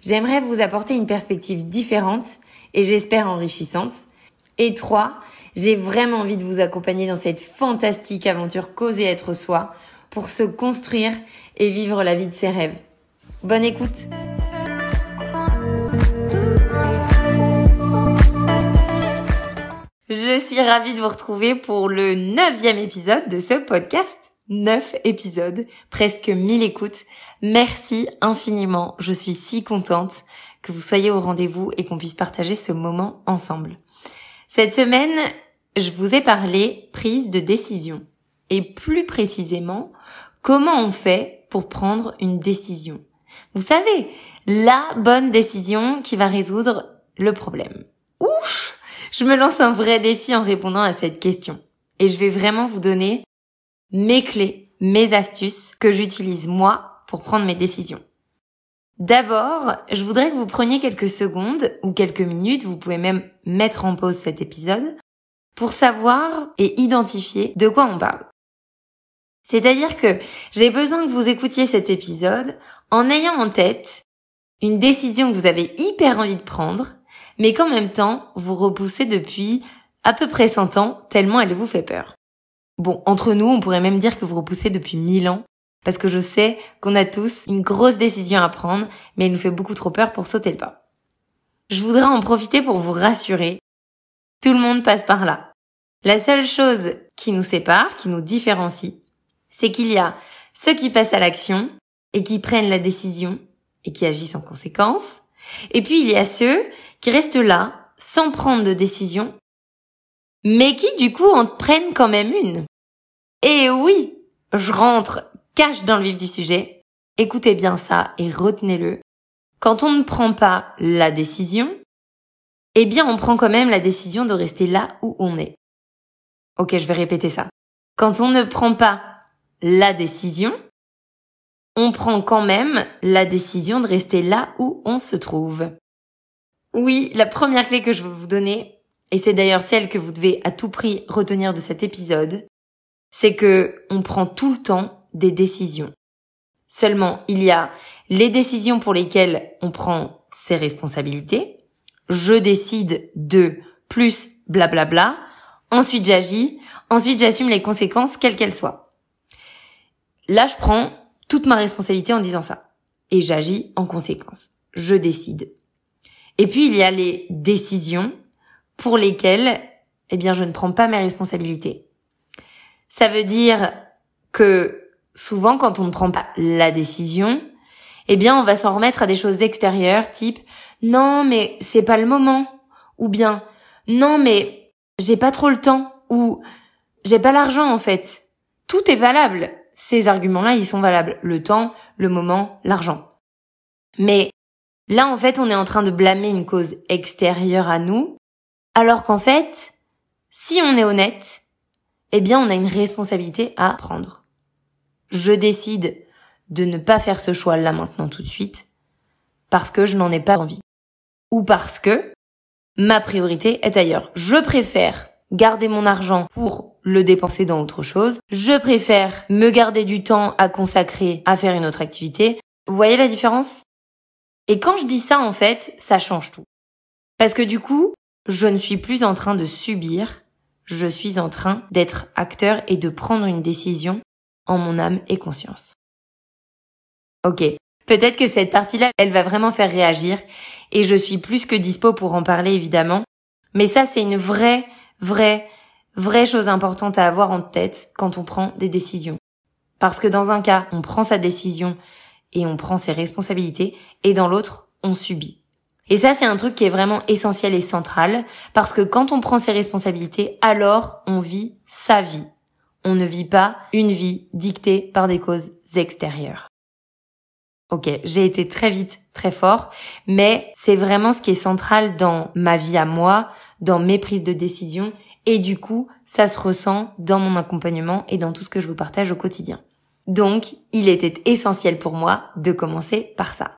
J'aimerais vous apporter une perspective différente et j'espère enrichissante. Et 3. J'ai vraiment envie de vous accompagner dans cette fantastique aventure causer être soi pour se construire et vivre la vie de ses rêves. Bonne écoute Je suis ravie de vous retrouver pour le neuvième épisode de ce podcast. Neuf épisodes, presque mille écoutes. Merci infiniment. Je suis si contente que vous soyez au rendez-vous et qu'on puisse partager ce moment ensemble. Cette semaine, je vous ai parlé prise de décision. Et plus précisément, comment on fait pour prendre une décision. Vous savez, la bonne décision qui va résoudre le problème. Ouch Je me lance un vrai défi en répondant à cette question. Et je vais vraiment vous donner mes clés, mes astuces que j'utilise moi pour prendre mes décisions. D'abord, je voudrais que vous preniez quelques secondes ou quelques minutes, vous pouvez même mettre en pause cet épisode, pour savoir et identifier de quoi on parle. C'est-à-dire que j'ai besoin que vous écoutiez cet épisode en ayant en tête une décision que vous avez hyper envie de prendre, mais qu'en même temps, vous repoussez depuis à peu près 100 ans, tellement elle vous fait peur. Bon, entre nous, on pourrait même dire que vous repoussez depuis 1000 ans, parce que je sais qu'on a tous une grosse décision à prendre, mais elle nous fait beaucoup trop peur pour sauter le pas. Je voudrais en profiter pour vous rassurer. Tout le monde passe par là. La seule chose qui nous sépare, qui nous différencie, c'est qu'il y a ceux qui passent à l'action et qui prennent la décision et qui agissent en conséquence. Et puis il y a ceux qui restent là sans prendre de décision, mais qui du coup en prennent quand même une? Et oui, je rentre cache dans le vif du sujet. Écoutez bien ça et retenez-le. Quand on ne prend pas la décision, eh bien on prend quand même la décision de rester là où on est. Ok, je vais répéter ça. Quand on ne prend pas la décision, on prend quand même la décision de rester là où on se trouve. Oui, la première clé que je veux vous donner, et c'est d'ailleurs celle que vous devez à tout prix retenir de cet épisode, c'est que on prend tout le temps des décisions. Seulement, il y a les décisions pour lesquelles on prend ses responsabilités. Je décide de plus blablabla. Bla bla. Ensuite, j'agis. Ensuite, j'assume les conséquences, quelles qu'elles soient. Là, je prends toute ma responsabilité en disant ça. Et j'agis en conséquence. Je décide. Et puis, il y a les décisions pour lesquelles, eh bien, je ne prends pas mes responsabilités. Ça veut dire que souvent, quand on ne prend pas la décision, eh bien, on va s'en remettre à des choses extérieures, type, non, mais c'est pas le moment. Ou bien, non, mais j'ai pas trop le temps. Ou, j'ai pas l'argent, en fait. Tout est valable ces arguments-là, ils sont valables. Le temps, le moment, l'argent. Mais là, en fait, on est en train de blâmer une cause extérieure à nous, alors qu'en fait, si on est honnête, eh bien, on a une responsabilité à prendre. Je décide de ne pas faire ce choix là maintenant tout de suite, parce que je n'en ai pas envie. Ou parce que ma priorité est ailleurs. Je préfère garder mon argent pour le dépenser dans autre chose. Je préfère me garder du temps à consacrer à faire une autre activité. Vous voyez la différence? Et quand je dis ça, en fait, ça change tout. Parce que du coup, je ne suis plus en train de subir, je suis en train d'être acteur et de prendre une décision en mon âme et conscience. Ok, peut-être que cette partie-là, elle va vraiment faire réagir et je suis plus que dispo pour en parler évidemment. Mais ça, c'est une vraie vraie, vraie chose importante à avoir en tête quand on prend des décisions. Parce que dans un cas, on prend sa décision et on prend ses responsabilités, et dans l'autre, on subit. Et ça, c'est un truc qui est vraiment essentiel et central, parce que quand on prend ses responsabilités, alors on vit sa vie. On ne vit pas une vie dictée par des causes extérieures. Ok, j'ai été très vite, très fort, mais c'est vraiment ce qui est central dans ma vie à moi, dans mes prises de décision, et du coup, ça se ressent dans mon accompagnement et dans tout ce que je vous partage au quotidien. Donc, il était essentiel pour moi de commencer par ça.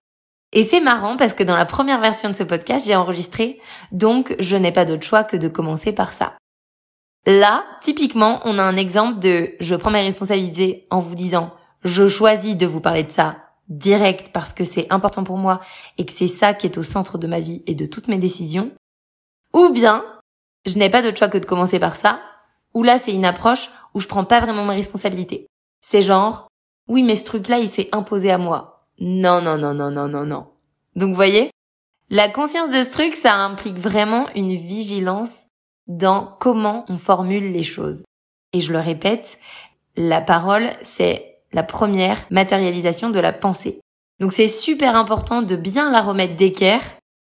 Et c'est marrant parce que dans la première version de ce podcast, j'ai enregistré, donc je n'ai pas d'autre choix que de commencer par ça. Là, typiquement, on a un exemple de je prends mes responsabilités en vous disant je choisis de vous parler de ça direct parce que c'est important pour moi et que c'est ça qui est au centre de ma vie et de toutes mes décisions. Ou bien, je n'ai pas d'autre choix que de commencer par ça, ou là c'est une approche où je prends pas vraiment mes responsabilités. C'est genre, oui mais ce truc-là il s'est imposé à moi. Non, non, non, non, non, non, non. Donc, vous voyez, la conscience de ce truc, ça implique vraiment une vigilance dans comment on formule les choses. Et je le répète, la parole, c'est la première matérialisation de la pensée. Donc c'est super important de bien la remettre d'équerre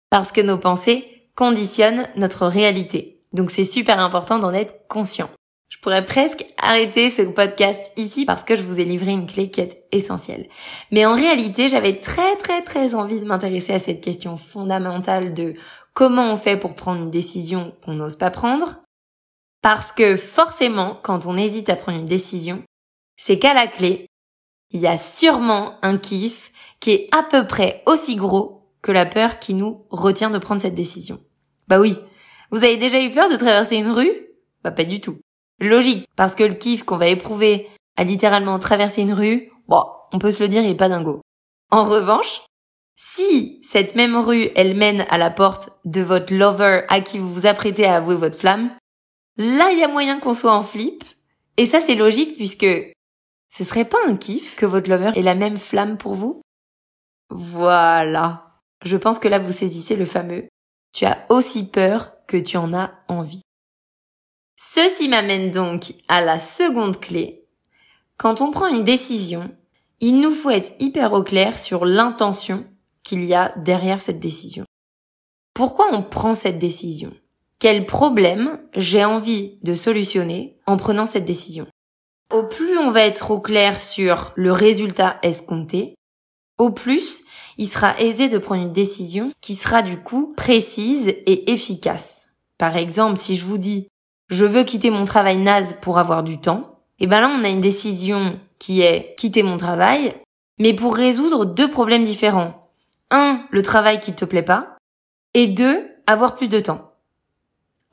parce que nos pensées conditionnent notre réalité. Donc c'est super important d'en être conscient. Je pourrais presque arrêter ce podcast ici parce que je vous ai livré une clé qui est essentielle. Mais en réalité, j'avais très très très envie de m'intéresser à cette question fondamentale de comment on fait pour prendre une décision qu'on n'ose pas prendre. Parce que forcément, quand on hésite à prendre une décision, c'est qu'à la clé, il y a sûrement un kiff qui est à peu près aussi gros que la peur qui nous retient de prendre cette décision. Bah oui, vous avez déjà eu peur de traverser une rue? Bah pas du tout. Logique, parce que le kiff qu'on va éprouver à littéralement traverser une rue, bon, on peut se le dire, il est pas dingo. En revanche, si cette même rue, elle mène à la porte de votre lover à qui vous vous apprêtez à avouer votre flamme, là, il y a moyen qu'on soit en flip. Et ça, c'est logique puisque ce serait pas un kiff que votre lover ait la même flamme pour vous? Voilà. Je pense que là, vous saisissez le fameux. Tu as aussi peur que tu en as envie. Ceci m'amène donc à la seconde clé. Quand on prend une décision, il nous faut être hyper au clair sur l'intention qu'il y a derrière cette décision. Pourquoi on prend cette décision? Quel problème j'ai envie de solutionner en prenant cette décision? Au plus on va être au clair sur le résultat escompté, au plus il sera aisé de prendre une décision qui sera du coup précise et efficace. Par exemple, si je vous dis je veux quitter mon travail naze pour avoir du temps, et ben là on a une décision qui est quitter mon travail, mais pour résoudre deux problèmes différents. Un, le travail qui te plaît pas, et deux, avoir plus de temps.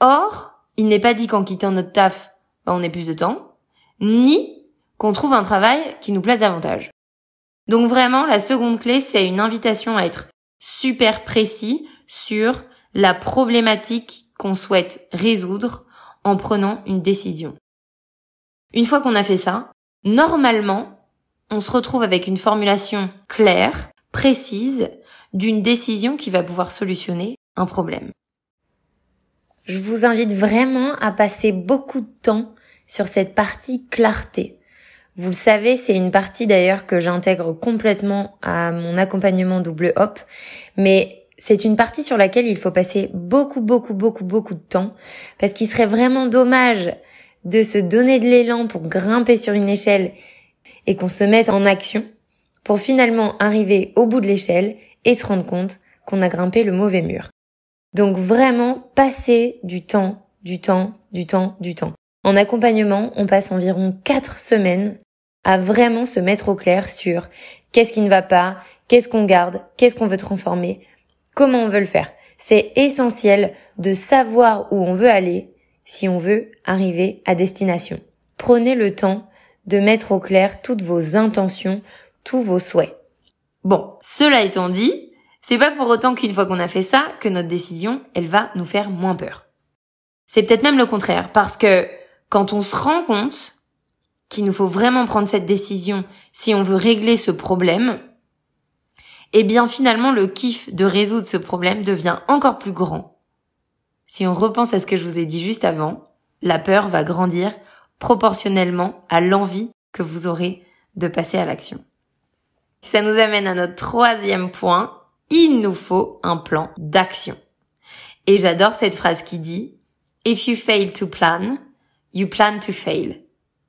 Or, il n'est pas dit qu'en quittant notre taf, ben, on ait plus de temps, ni qu'on trouve un travail qui nous plaît davantage. Donc vraiment, la seconde clé, c'est une invitation à être super précis sur la problématique qu'on souhaite résoudre en prenant une décision. Une fois qu'on a fait ça, normalement, on se retrouve avec une formulation claire, précise, d'une décision qui va pouvoir solutionner un problème. Je vous invite vraiment à passer beaucoup de temps sur cette partie clarté. Vous le savez, c'est une partie d'ailleurs que j'intègre complètement à mon accompagnement double hop, mais c'est une partie sur laquelle il faut passer beaucoup, beaucoup, beaucoup, beaucoup de temps, parce qu'il serait vraiment dommage de se donner de l'élan pour grimper sur une échelle et qu'on se mette en action pour finalement arriver au bout de l'échelle et se rendre compte qu'on a grimpé le mauvais mur. Donc vraiment, passer du temps, du temps, du temps, du temps. En accompagnement, on passe environ quatre semaines à vraiment se mettre au clair sur qu'est-ce qui ne va pas, qu'est-ce qu'on garde, qu'est-ce qu'on veut transformer, comment on veut le faire. C'est essentiel de savoir où on veut aller si on veut arriver à destination. Prenez le temps de mettre au clair toutes vos intentions, tous vos souhaits. Bon, cela étant dit, c'est pas pour autant qu'une fois qu'on a fait ça, que notre décision, elle va nous faire moins peur. C'est peut-être même le contraire, parce que quand on se rend compte qu'il nous faut vraiment prendre cette décision si on veut régler ce problème, eh bien finalement le kiff de résoudre ce problème devient encore plus grand. Si on repense à ce que je vous ai dit juste avant, la peur va grandir proportionnellement à l'envie que vous aurez de passer à l'action. Ça nous amène à notre troisième point. Il nous faut un plan d'action. Et j'adore cette phrase qui dit If you fail to plan, you plan to fail.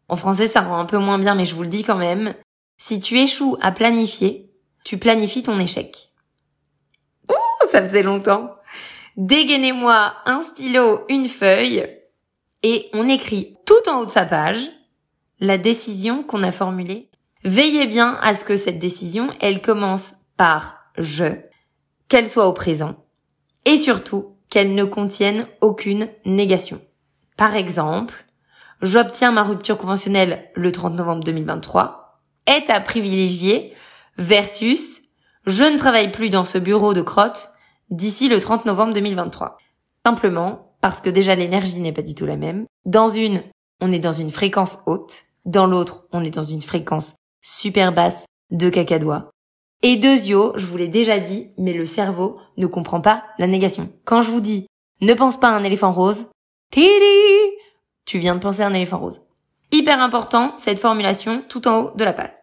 En français, ça rend un peu moins bien, mais je vous le dis quand même. Si tu échoues à planifier, tu planifies ton échec. Ouh, ça faisait longtemps. Dégainez-moi un stylo, une feuille, et on écrit tout en haut de sa page la décision qu'on a formulée. Veillez bien à ce que cette décision, elle commence par je, qu'elle soit au présent, et surtout qu'elle ne contienne aucune négation. Par exemple, j'obtiens ma rupture conventionnelle le 30 novembre 2023, est à privilégier versus je ne travaille plus dans ce bureau de crotte d'ici le 30 novembre 2023. Simplement parce que déjà l'énergie n'est pas du tout la même. Dans une, on est dans une fréquence haute. Dans l'autre, on est dans une fréquence super basse de cacadois. Et deuxio, je vous l'ai déjà dit, mais le cerveau ne comprend pas la négation. Quand je vous dis ne pense pas à un éléphant rose, tidi, tu viens de penser à un éléphant rose. Hyper important, cette formulation tout en haut de la page.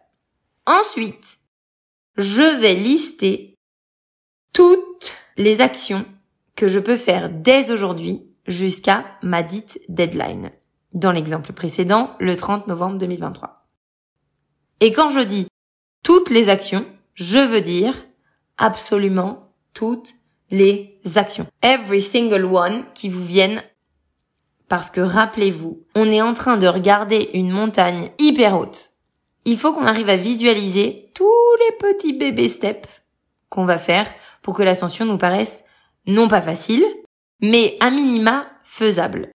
Ensuite, je vais lister toutes les actions que je peux faire dès aujourd'hui jusqu'à ma dite deadline. Dans l'exemple précédent, le 30 novembre 2023. Et quand je dis toutes les actions, je veux dire absolument toutes les actions. Every single one qui vous viennent. Parce que rappelez-vous, on est en train de regarder une montagne hyper haute. Il faut qu'on arrive à visualiser tous les petits bébés steps qu'on va faire pour que l'ascension nous paraisse non pas facile, mais à minima faisable.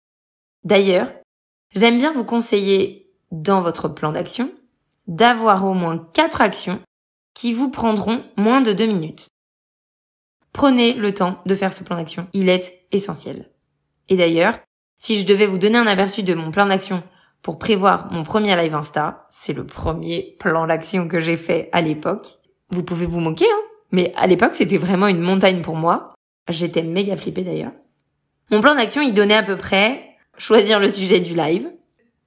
D'ailleurs, j'aime bien vous conseiller dans votre plan d'action d'avoir au moins quatre actions qui vous prendront moins de deux minutes. Prenez le temps de faire ce plan d'action. Il est essentiel. Et d'ailleurs, si je devais vous donner un aperçu de mon plan d'action pour prévoir mon premier live Insta, c'est le premier plan d'action que j'ai fait à l'époque. Vous pouvez vous moquer, hein, mais à l'époque, c'était vraiment une montagne pour moi. J'étais méga flippée d'ailleurs. Mon plan d'action, il donnait à peu près choisir le sujet du live,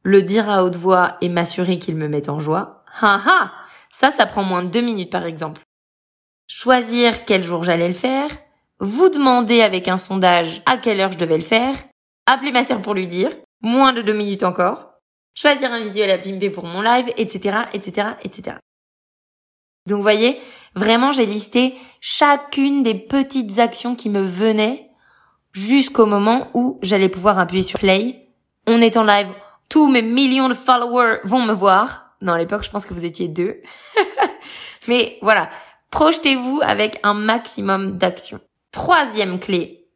le dire à haute voix et m'assurer qu'il me mette en joie. Ha ha! Ça, ça prend moins de deux minutes par exemple choisir quel jour j'allais le faire, vous demander avec un sondage à quelle heure je devais le faire, appeler ma sœur pour lui dire, moins de deux minutes encore, choisir un visuel à pimper pour mon live, etc., etc., etc. Donc, voyez, vraiment, j'ai listé chacune des petites actions qui me venaient jusqu'au moment où j'allais pouvoir appuyer sur play. On est en live, tous mes millions de followers vont me voir. Non, à l'époque, je pense que vous étiez deux. Mais voilà, Projetez-vous avec un maximum d'action. Troisième clé,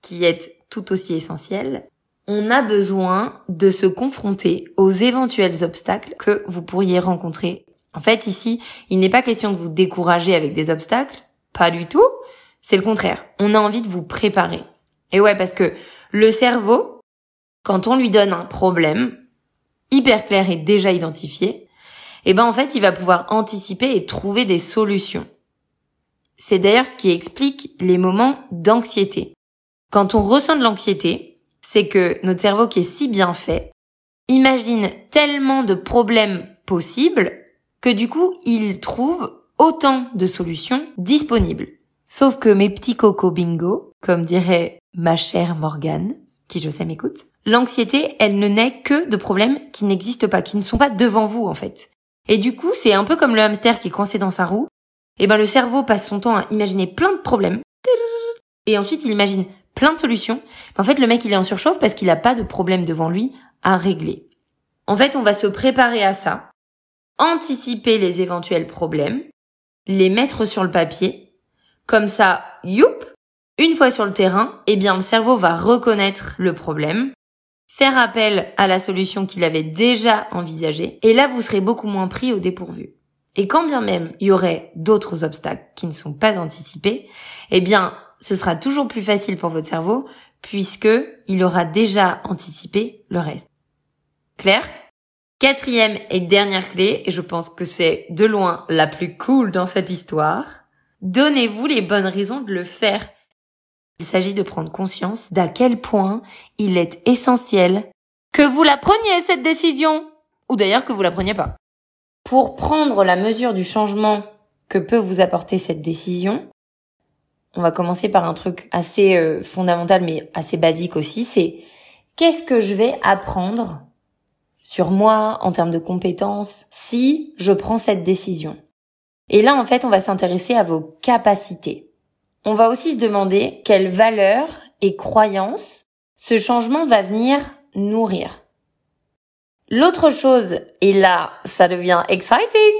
qui est tout aussi essentielle, on a besoin de se confronter aux éventuels obstacles que vous pourriez rencontrer. En fait, ici, il n'est pas question de vous décourager avec des obstacles, pas du tout. C'est le contraire. On a envie de vous préparer. Et ouais, parce que le cerveau, quand on lui donne un problème hyper clair et déjà identifié, eh ben en fait, il va pouvoir anticiper et trouver des solutions. C'est d'ailleurs ce qui explique les moments d'anxiété. Quand on ressent de l'anxiété, c'est que notre cerveau qui est si bien fait imagine tellement de problèmes possibles que du coup, il trouve autant de solutions disponibles. Sauf que mes petits cocos bingo, comme dirait ma chère Morgane, qui je sais m'écoute, l'anxiété, elle ne naît que de problèmes qui n'existent pas, qui ne sont pas devant vous en fait. Et du coup, c'est un peu comme le hamster qui est coincé dans sa roue eh ben le cerveau passe son temps à imaginer plein de problèmes et ensuite il imagine plein de solutions. En fait, le mec il est en surchauffe parce qu'il n'a pas de problème devant lui à régler. En fait, on va se préparer à ça, anticiper les éventuels problèmes, les mettre sur le papier. Comme ça, youp, une fois sur le terrain, eh bien le cerveau va reconnaître le problème, faire appel à la solution qu'il avait déjà envisagée, et là vous serez beaucoup moins pris au dépourvu. Et quand bien même il y aurait d'autres obstacles qui ne sont pas anticipés, eh bien, ce sera toujours plus facile pour votre cerveau puisque il aura déjà anticipé le reste. Claire? Quatrième et dernière clé, et je pense que c'est de loin la plus cool dans cette histoire, donnez-vous les bonnes raisons de le faire. Il s'agit de prendre conscience d'à quel point il est essentiel que vous la preniez cette décision, ou d'ailleurs que vous la preniez pas. Pour prendre la mesure du changement que peut vous apporter cette décision, on va commencer par un truc assez euh, fondamental mais assez basique aussi, c'est qu'est-ce que je vais apprendre sur moi en termes de compétences si je prends cette décision? Et là, en fait, on va s'intéresser à vos capacités. On va aussi se demander quelles valeurs et croyances ce changement va venir nourrir. L'autre chose, et là, ça devient exciting,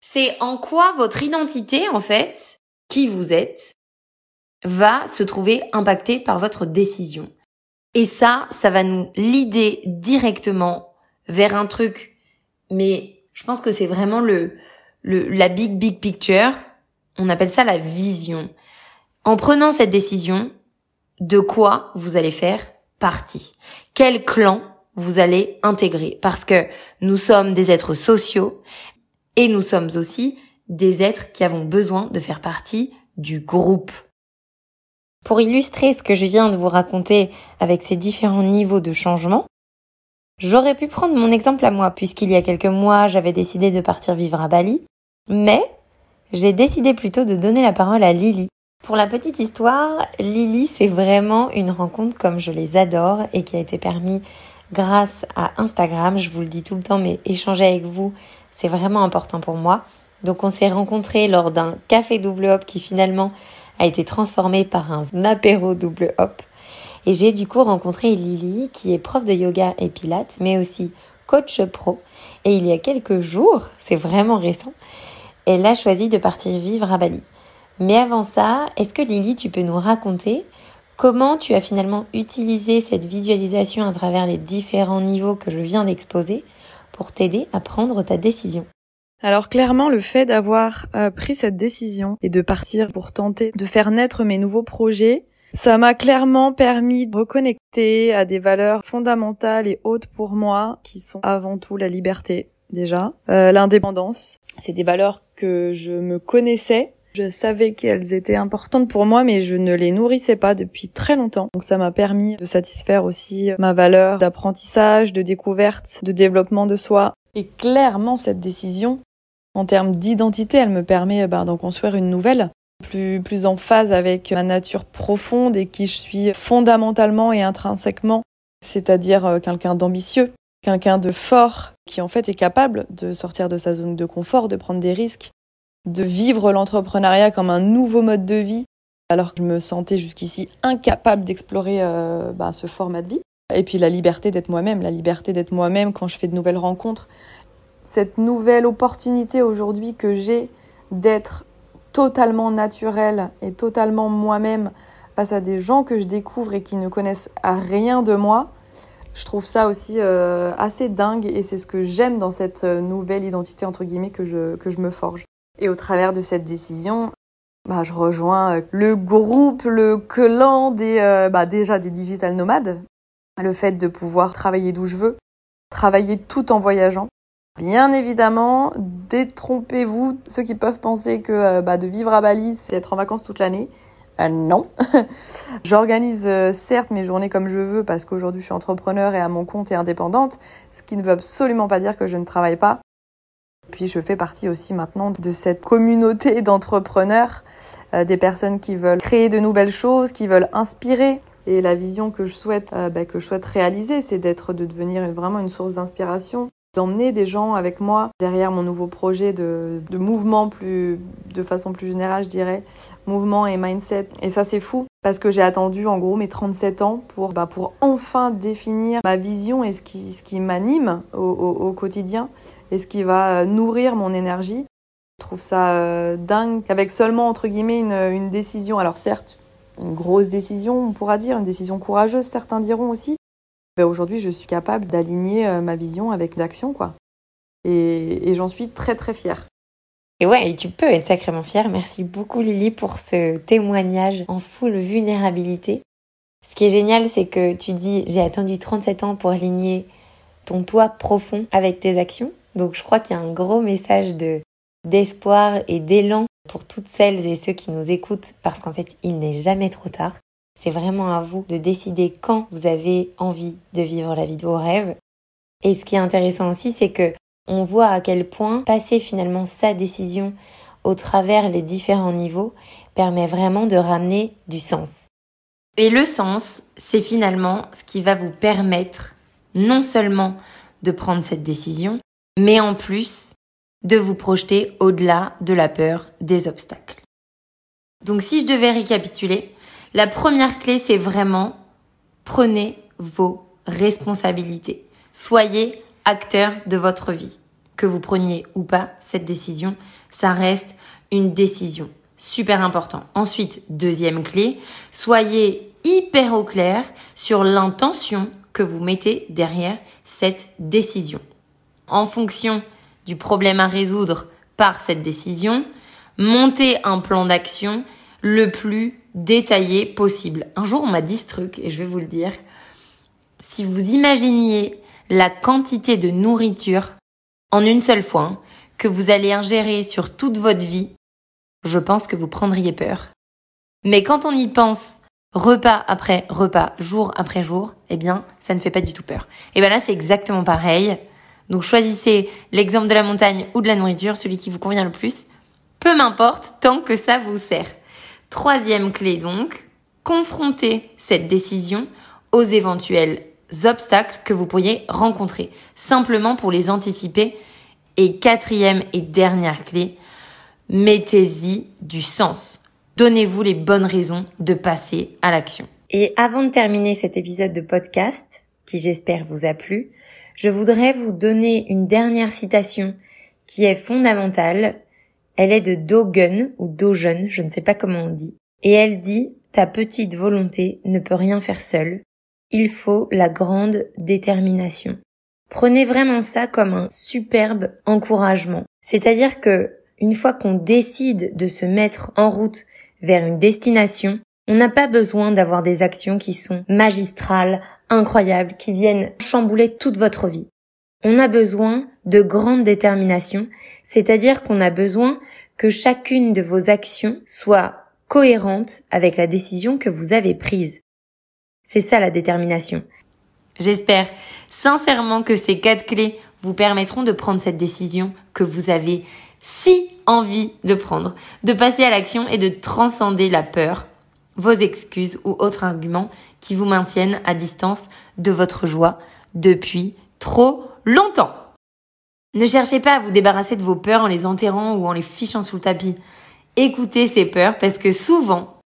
c'est en quoi votre identité, en fait, qui vous êtes, va se trouver impactée par votre décision. Et ça, ça va nous l'idée directement vers un truc. Mais je pense que c'est vraiment le, le, la big, big picture. On appelle ça la vision. En prenant cette décision, de quoi vous allez faire partie? Quel clan vous allez intégrer? Parce que nous sommes des êtres sociaux et nous sommes aussi des êtres qui avons besoin de faire partie du groupe. Pour illustrer ce que je viens de vous raconter avec ces différents niveaux de changement, j'aurais pu prendre mon exemple à moi puisqu'il y a quelques mois j'avais décidé de partir vivre à Bali, mais j'ai décidé plutôt de donner la parole à Lily. Pour la petite histoire, Lily c'est vraiment une rencontre comme je les adore et qui a été permis grâce à Instagram. Je vous le dis tout le temps, mais échanger avec vous, c'est vraiment important pour moi. Donc on s'est rencontrés lors d'un café double hop qui finalement a été transformé par un apéro double hop. Et j'ai du coup rencontré Lily, qui est prof de yoga et pilates, mais aussi coach pro. Et il y a quelques jours, c'est vraiment récent, elle a choisi de partir vivre à Bali. Mais avant ça, est-ce que Lily, tu peux nous raconter comment tu as finalement utilisé cette visualisation à travers les différents niveaux que je viens d'exposer pour t'aider à prendre ta décision? Alors clairement, le fait d'avoir euh, pris cette décision et de partir pour tenter de faire naître mes nouveaux projets, ça m'a clairement permis de reconnecter à des valeurs fondamentales et hautes pour moi, qui sont avant tout la liberté déjà, euh, l'indépendance. C'est des valeurs que je me connaissais. Je savais qu'elles étaient importantes pour moi, mais je ne les nourrissais pas depuis très longtemps. Donc ça m'a permis de satisfaire aussi ma valeur d'apprentissage, de découverte, de développement de soi. Et clairement, cette décision, en termes d'identité, elle me permet ben, d'en construire une nouvelle, plus, plus en phase avec ma nature profonde et qui je suis fondamentalement et intrinsèquement, c'est-à-dire euh, quelqu'un d'ambitieux, quelqu'un de fort, qui en fait est capable de sortir de sa zone de confort, de prendre des risques, de vivre l'entrepreneuriat comme un nouveau mode de vie, alors que je me sentais jusqu'ici incapable d'explorer euh, ben, ce format de vie. Et puis la liberté d'être moi-même, la liberté d'être moi-même quand je fais de nouvelles rencontres, cette nouvelle opportunité aujourd'hui que j'ai d'être totalement naturelle et totalement moi-même face à des gens que je découvre et qui ne connaissent rien de moi, je trouve ça aussi euh, assez dingue et c'est ce que j'aime dans cette euh, nouvelle identité entre guillemets que je, que je me forge. Et au travers de cette décision, bah, je rejoins euh, le groupe, le clan des, bah, déjà des digital nomades. Le fait de pouvoir travailler d'où je veux, travailler tout en voyageant, Bien évidemment, détrompez-vous ceux qui peuvent penser que euh, bah, de vivre à Bali, c'est être en vacances toute l'année. Euh, non. J'organise euh, certes mes journées comme je veux parce qu'aujourd'hui je suis entrepreneur et à mon compte et indépendante, ce qui ne veut absolument pas dire que je ne travaille pas. Puis je fais partie aussi maintenant de cette communauté d'entrepreneurs, des personnes qui veulent créer de nouvelles choses, qui veulent inspirer. Et la vision que je souhaite, bah, que je souhaite réaliser, c'est d'être, de devenir vraiment une source d'inspiration d'emmener des gens avec moi derrière mon nouveau projet de, mouvement plus de façon plus générale je dirais mouvement et mindset. Et ça c'est fou parce que j'ai attendu en gros mes 37 ans pour bah, pour enfin définir ma vision et ce qui ce qui m'anime au, au, quotidien et ce qui va nourrir mon énergie. Je trouve ça euh, dingue avec seulement entre guillemets une, une décision alors certes une grosse décision on pourra dire une décision courageuse certains diront aussi ben, aujourd'hui, je suis capable d'aligner euh, ma vision avec d'action, quoi. Et, j'en suis très, très fière. Et ouais, tu peux être sacrément fière. Merci beaucoup, Lily, pour ce témoignage en full vulnérabilité. Ce qui est génial, c'est que tu dis, j'ai attendu 37 ans pour aligner ton toit profond avec tes actions. Donc, je crois qu'il y a un gros message de, d'espoir et d'élan pour toutes celles et ceux qui nous écoutent parce qu'en fait, il n'est jamais trop tard. C'est vraiment à vous de décider quand vous avez envie de vivre la vie de vos rêves. Et ce qui est intéressant aussi, c'est que on voit à quel point passer finalement sa décision au travers les différents niveaux permet vraiment de ramener du sens. Et le sens, c'est finalement ce qui va vous permettre non seulement de prendre cette décision, mais en plus de vous projeter au-delà de la peur des obstacles. Donc si je devais récapituler, la première clé, c'est vraiment prenez vos responsabilités. Soyez acteur de votre vie. Que vous preniez ou pas cette décision, ça reste une décision. Super important. Ensuite, deuxième clé, soyez hyper au clair sur l'intention que vous mettez derrière cette décision. En fonction du problème à résoudre par cette décision, montez un plan d'action le plus détaillé possible. Un jour, on m'a dit ce truc et je vais vous le dire. Si vous imaginiez la quantité de nourriture en une seule fois hein, que vous allez ingérer sur toute votre vie, je pense que vous prendriez peur. Mais quand on y pense repas après repas, jour après jour, eh bien, ça ne fait pas du tout peur. Et bien là, c'est exactement pareil. Donc choisissez l'exemple de la montagne ou de la nourriture, celui qui vous convient le plus. Peu m'importe, tant que ça vous sert. Troisième clé donc, confrontez cette décision aux éventuels obstacles que vous pourriez rencontrer, simplement pour les anticiper. Et quatrième et dernière clé, mettez-y du sens. Donnez-vous les bonnes raisons de passer à l'action. Et avant de terminer cet épisode de podcast, qui j'espère vous a plu, je voudrais vous donner une dernière citation qui est fondamentale. Elle est de Dogen ou Dogen, je ne sais pas comment on dit. Et elle dit, ta petite volonté ne peut rien faire seule. Il faut la grande détermination. Prenez vraiment ça comme un superbe encouragement. C'est-à-dire que une fois qu'on décide de se mettre en route vers une destination, on n'a pas besoin d'avoir des actions qui sont magistrales, incroyables, qui viennent chambouler toute votre vie. On a besoin de grande détermination, c'est-à-dire qu'on a besoin que chacune de vos actions soit cohérente avec la décision que vous avez prise. C'est ça la détermination. J'espère sincèrement que ces quatre clés vous permettront de prendre cette décision que vous avez si envie de prendre, de passer à l'action et de transcender la peur, vos excuses ou autres arguments qui vous maintiennent à distance de votre joie depuis trop longtemps. Ne cherchez pas à vous débarrasser de vos peurs en les enterrant ou en les fichant sous le tapis. Écoutez ces peurs parce que souvent,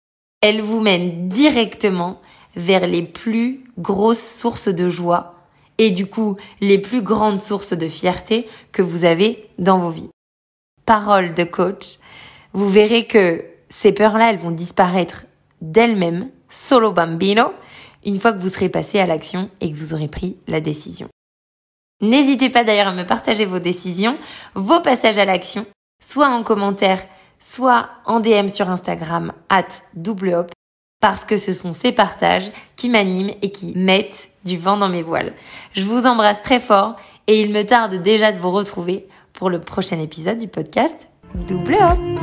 elles vous mènent directement vers les plus grosses sources de joie et du coup les plus grandes sources de fierté que vous avez dans vos vies. Parole de coach, vous verrez que ces peurs-là, elles vont disparaître d'elles-mêmes, solo bambino, une fois que vous serez passé à l'action et que vous aurez pris la décision. N'hésitez pas d'ailleurs à me partager vos décisions, vos passages à l'action, soit en commentaire, soit en DM sur Instagram, at double parce que ce sont ces partages qui m'animent et qui mettent du vent dans mes voiles. Je vous embrasse très fort et il me tarde déjà de vous retrouver pour le prochain épisode du podcast Double Hop.